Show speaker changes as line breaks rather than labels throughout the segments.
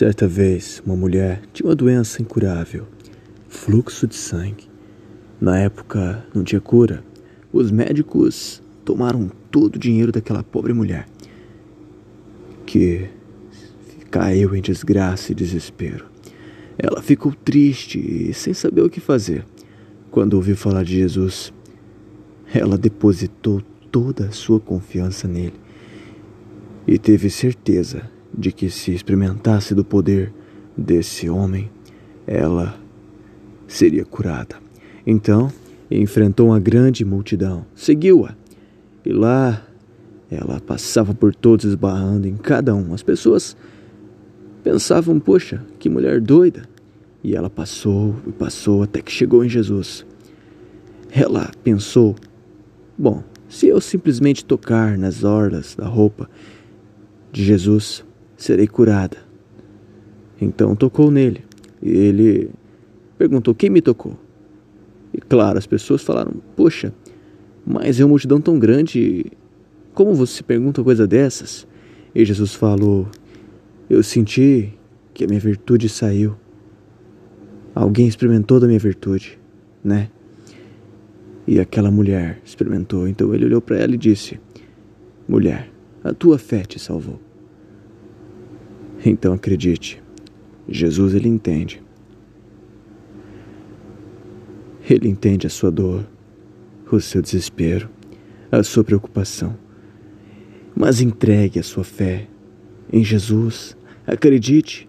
Certa vez, uma mulher tinha uma doença incurável, fluxo de sangue. Na época, não tinha cura. Os médicos tomaram todo o dinheiro daquela pobre mulher, que caiu em desgraça e desespero. Ela ficou triste e sem saber o que fazer. Quando ouviu falar de Jesus, ela depositou toda a sua confiança nele e teve certeza de que se experimentasse do poder desse homem, ela seria curada. Então, enfrentou uma grande multidão, seguiu-a, e lá ela passava por todos esbarrando em cada um. As pessoas pensavam, poxa, que mulher doida. E ela passou e passou até que chegou em Jesus. Ela pensou, bom, se eu simplesmente tocar nas orlas da roupa de Jesus, serei curada. Então tocou nele. E ele perguntou: Quem me tocou? E claro, as pessoas falaram: Poxa, mas é uma multidão tão grande, como você pergunta coisa dessas? E Jesus falou: Eu senti que a minha virtude saiu. Alguém experimentou da minha virtude, né? E aquela mulher experimentou. Então ele olhou para ela e disse: Mulher, a tua fé te salvou. Então acredite, Jesus ele entende. Ele entende a sua dor, o seu desespero, a sua preocupação. Mas entregue a sua fé em Jesus. Acredite,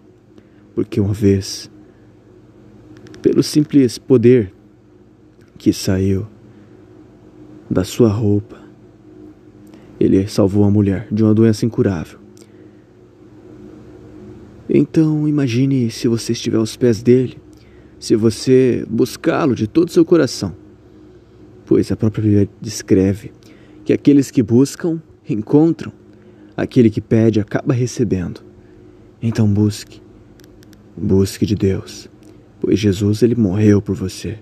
porque uma vez, pelo simples poder que saiu da sua roupa, ele salvou a mulher de uma doença incurável. Então imagine se você estiver aos pés dele, se você buscá-lo de todo o seu coração. Pois a própria Bíblia descreve que aqueles que buscam, encontram, aquele que pede acaba recebendo. Então busque, busque de Deus, pois Jesus ele morreu por você.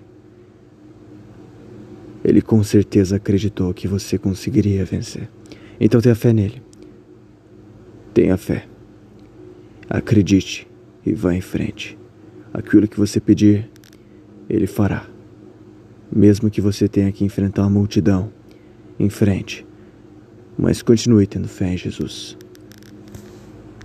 Ele com certeza acreditou que você conseguiria vencer. Então tenha fé nele. Tenha fé. Acredite e vá em frente. Aquilo que você pedir, Ele fará. Mesmo que você tenha que enfrentar uma multidão, em frente. Mas continue tendo fé em Jesus.